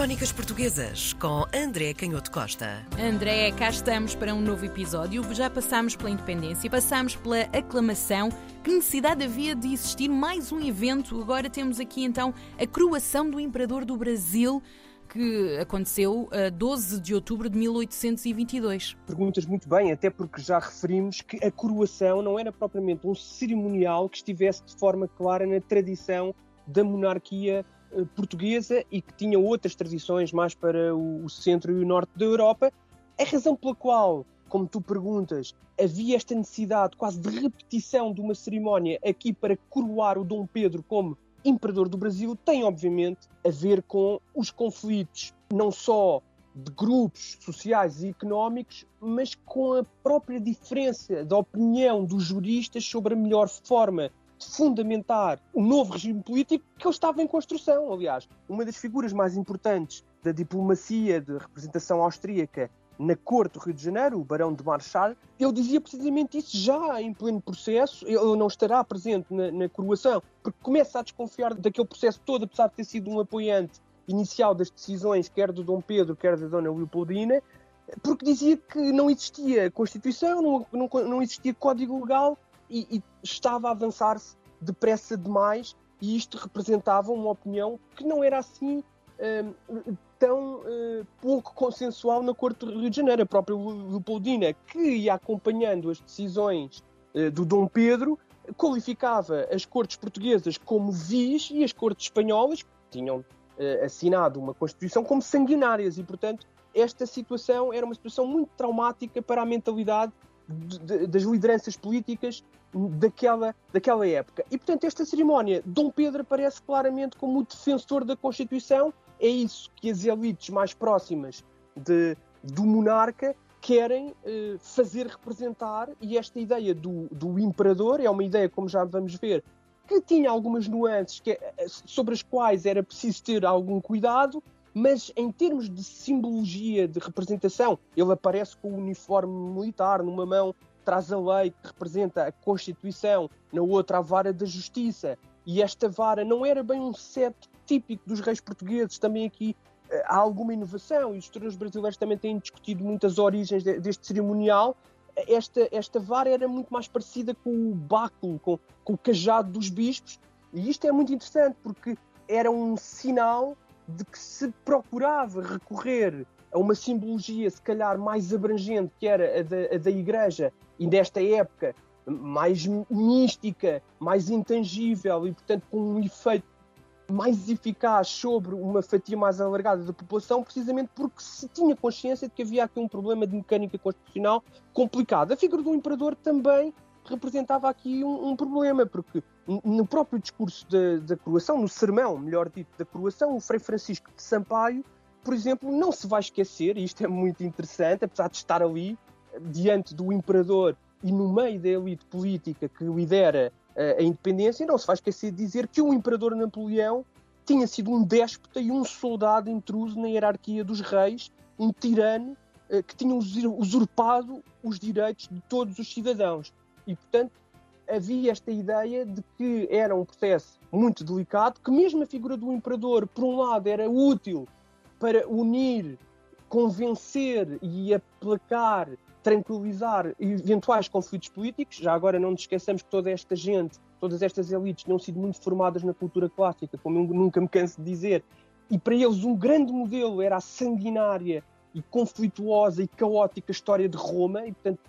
Crónicas Portuguesas com André Canhoto Costa. André, cá estamos para um novo episódio. Já passámos pela independência, passámos pela aclamação. Que necessidade havia de existir mais um evento? Agora temos aqui então a coroação do Imperador do Brasil que aconteceu a 12 de outubro de 1822. Perguntas muito bem, até porque já referimos que a coroação não era propriamente um cerimonial que estivesse de forma clara na tradição da monarquia eh, portuguesa e que tinha outras tradições mais para o centro e o norte da Europa. A razão pela qual, como tu perguntas, havia esta necessidade quase de repetição de uma cerimónia aqui para coroar o Dom Pedro como imperador do Brasil tem, obviamente, a ver com os conflitos, não só de grupos sociais e económicos, mas com a própria diferença da opinião dos juristas sobre a melhor forma fundamentar o novo regime político que ele estava em construção. Aliás, uma das figuras mais importantes da diplomacia de representação austríaca na corte do Rio de Janeiro, o Barão de Marchal, ele dizia precisamente isso já em pleno processo. Ele não estará presente na, na coroação, porque começa a desconfiar daquele processo todo, apesar de ter sido um apoiante inicial das decisões, quer do Dom Pedro, quer da Dona Leopoldina, porque dizia que não existia Constituição, não, não, não existia Código Legal e, e estava a avançar-se depressa demais, e isto representava uma opinião que não era assim hum, tão uh, pouco consensual na Corte do Rio de Janeiro. A própria Leopoldina, que ia acompanhando as decisões uh, do Dom Pedro, qualificava as cortes portuguesas como vis e as cortes espanholas, que tinham uh, assinado uma Constituição, como sanguinárias. E, portanto, esta situação era uma situação muito traumática para a mentalidade das lideranças políticas daquela, daquela época. E, portanto, esta cerimónia, Dom Pedro aparece claramente como o defensor da Constituição. É isso que as elites mais próximas de, do monarca querem eh, fazer representar, e esta ideia do, do imperador é uma ideia, como já vamos ver, que tinha algumas nuances que, eh, sobre as quais era preciso ter algum cuidado, mas em termos de simbologia, de representação, ele aparece com o uniforme militar numa mão, traz a lei que representa a Constituição, na outra a vara da justiça, e esta vara não era bem um cetro típico dos reis portugueses, também aqui eh, há alguma inovação e os historiadores brasileiros também têm discutido muitas origens deste cerimonial. Esta, esta vara era muito mais parecida com o báculo, com, com o cajado dos bispos, e isto é muito interessante porque era um sinal de que se procurava recorrer a uma simbologia, se calhar, mais abrangente, que era a da, a da Igreja, e nesta época mais mística, mais intangível e, portanto, com um efeito mais eficaz sobre uma fatia mais alargada da população, precisamente porque se tinha consciência de que havia aqui um problema de mecânica constitucional complicado. A figura do imperador também representava aqui um, um problema, porque no próprio discurso da, da coroação, no sermão, melhor dito, da coroação, o Frei Francisco de Sampaio, por exemplo, não se vai esquecer, e isto é muito interessante, apesar de estar ali, diante do imperador e no meio da elite política que lidera a independência, não se vai esquecer de dizer que o imperador Napoleão tinha sido um déspota e um soldado intruso na hierarquia dos reis, um tirano eh, que tinha usurpado os direitos de todos os cidadãos. E, portanto, havia esta ideia de que era um processo muito delicado, que mesmo a figura do imperador, por um lado, era útil para unir, convencer e aplacar tranquilizar eventuais conflitos políticos. Já agora não nos esqueçamos que toda esta gente, todas estas elites tinham sido muito formadas na cultura clássica, como eu nunca me canso de dizer, e para eles um grande modelo era a sanguinária e conflituosa e caótica história de Roma, e portanto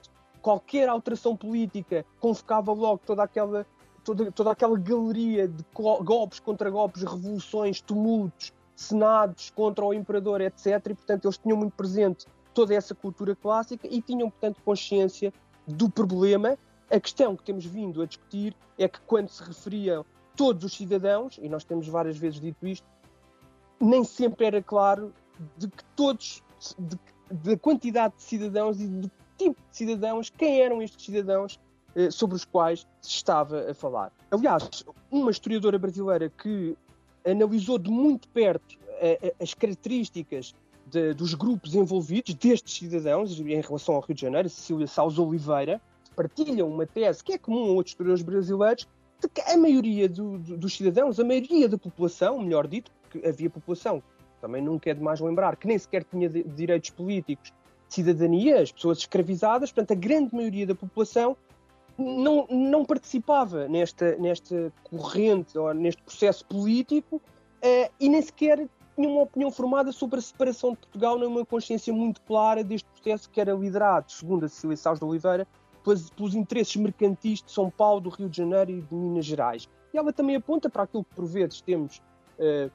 qualquer alteração política convocava logo toda aquela toda, toda aquela galeria de golpes contra golpes, revoluções, tumultos, senados contra o imperador, etc. E portanto eles tinham muito presente toda essa cultura clássica e tinham, portanto, consciência do problema. A questão que temos vindo a discutir é que, quando se referiam todos os cidadãos, e nós temos várias vezes dito isto, nem sempre era claro de que todos, da quantidade de cidadãos e do tipo de cidadãos, quem eram estes cidadãos eh, sobre os quais se estava a falar. Aliás, uma historiadora brasileira que analisou de muito perto eh, eh, as características de, dos grupos envolvidos, destes cidadãos, em relação ao Rio de Janeiro, Cecília Saus Oliveira, partilham uma tese que é comum a outros historiadores brasileiros, de que a maioria do, do, dos cidadãos, a maioria da população, melhor dito, porque havia população também nunca é demais lembrar, que nem sequer tinha de direitos políticos cidadania, as pessoas escravizadas, portanto, a grande maioria da população não, não participava nesta, nesta corrente ou neste processo político uh, e nem sequer tinha uma opinião formada sobre a separação de Portugal, numa consciência muito clara deste processo que era liderado, segundo a Cecília Salles de Oliveira, pelos, pelos interesses mercantis de São Paulo, do Rio de Janeiro e de Minas Gerais. E ela também aponta para aquilo que por vezes temos uh,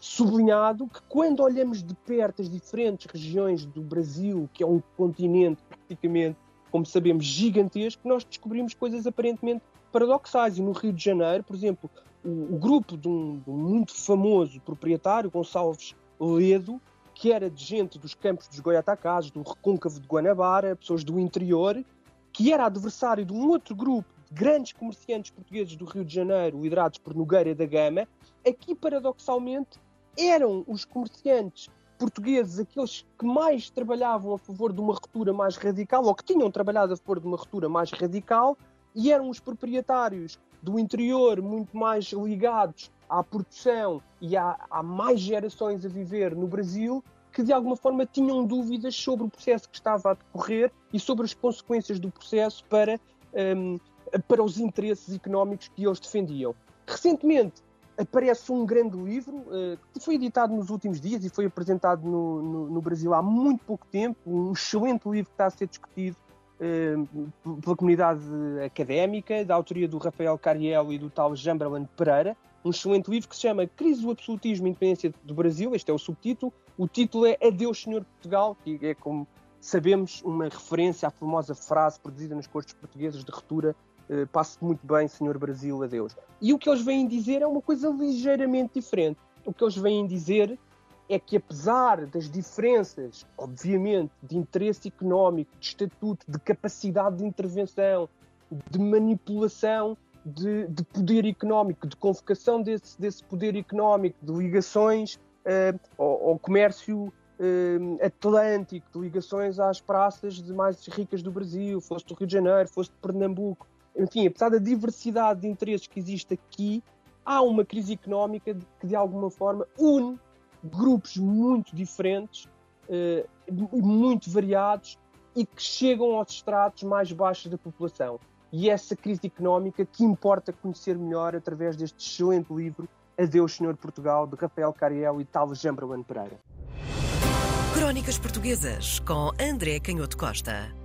sublinhado, que quando olhamos de perto as diferentes regiões do Brasil, que é um continente praticamente, como sabemos, gigantesco, nós descobrimos coisas aparentemente paradoxais. E no Rio de Janeiro, por exemplo, o, o grupo de um, de um, muito famoso proprietário, Gonçalves Ledo, que era de gente dos campos dos Goiatacazes, do Recôncavo de Guanabara, pessoas do interior, que era adversário de um outro grupo de grandes comerciantes portugueses do Rio de Janeiro, liderados por Nogueira da Gama, aqui paradoxalmente eram os comerciantes portugueses aqueles que mais trabalhavam a favor de uma ruptura mais radical, ou que tinham trabalhado a favor de uma ruptura mais radical, e eram os proprietários do interior muito mais ligados à produção e há mais gerações a viver no Brasil que de alguma forma tinham dúvidas sobre o processo que estava a decorrer e sobre as consequências do processo para, um, para os interesses económicos que eles defendiam. Recentemente aparece um grande livro uh, que foi editado nos últimos dias e foi apresentado no, no, no, Brasil há muito pouco tempo, um excelente livro que está a ser discutido uh, pela comunidade académica, da autoria do Rafael Cariel e do tal Jamberland Pereira, um excelente livro que se chama Crise do Absolutismo e Independência do Brasil, este é o subtítulo, o título é Adeus Senhor Portugal, que é como sabemos uma referência à famosa frase produzida nos cortes portugueses de ruptura eh, passe muito bem, Senhor Brasil, adeus. E o que eles vêm dizer é uma coisa ligeiramente diferente. O que eles vêm dizer é que, apesar das diferenças, obviamente, de interesse económico, de estatuto, de capacidade de intervenção, de manipulação de, de poder económico, de convocação desse, desse poder económico, de ligações uh, ao, ao, comércio uh, atlântico, de ligações às praças de mais ricas do Brasil, fosse do Rio de Janeiro, fosse de Pernambuco, enfim, apesar da diversidade de interesses que existe aqui, há uma crise económica que de alguma forma une grupos muito diferentes, uh, muito variados e que chegam aos estratos mais baixos da população. E essa crise económica que importa conhecer melhor através deste excelente livro Adeus Senhor Portugal, de Rafael Cariel e Tal Jambraman Pereira. Crónicas Portuguesas com André Canhoto Costa.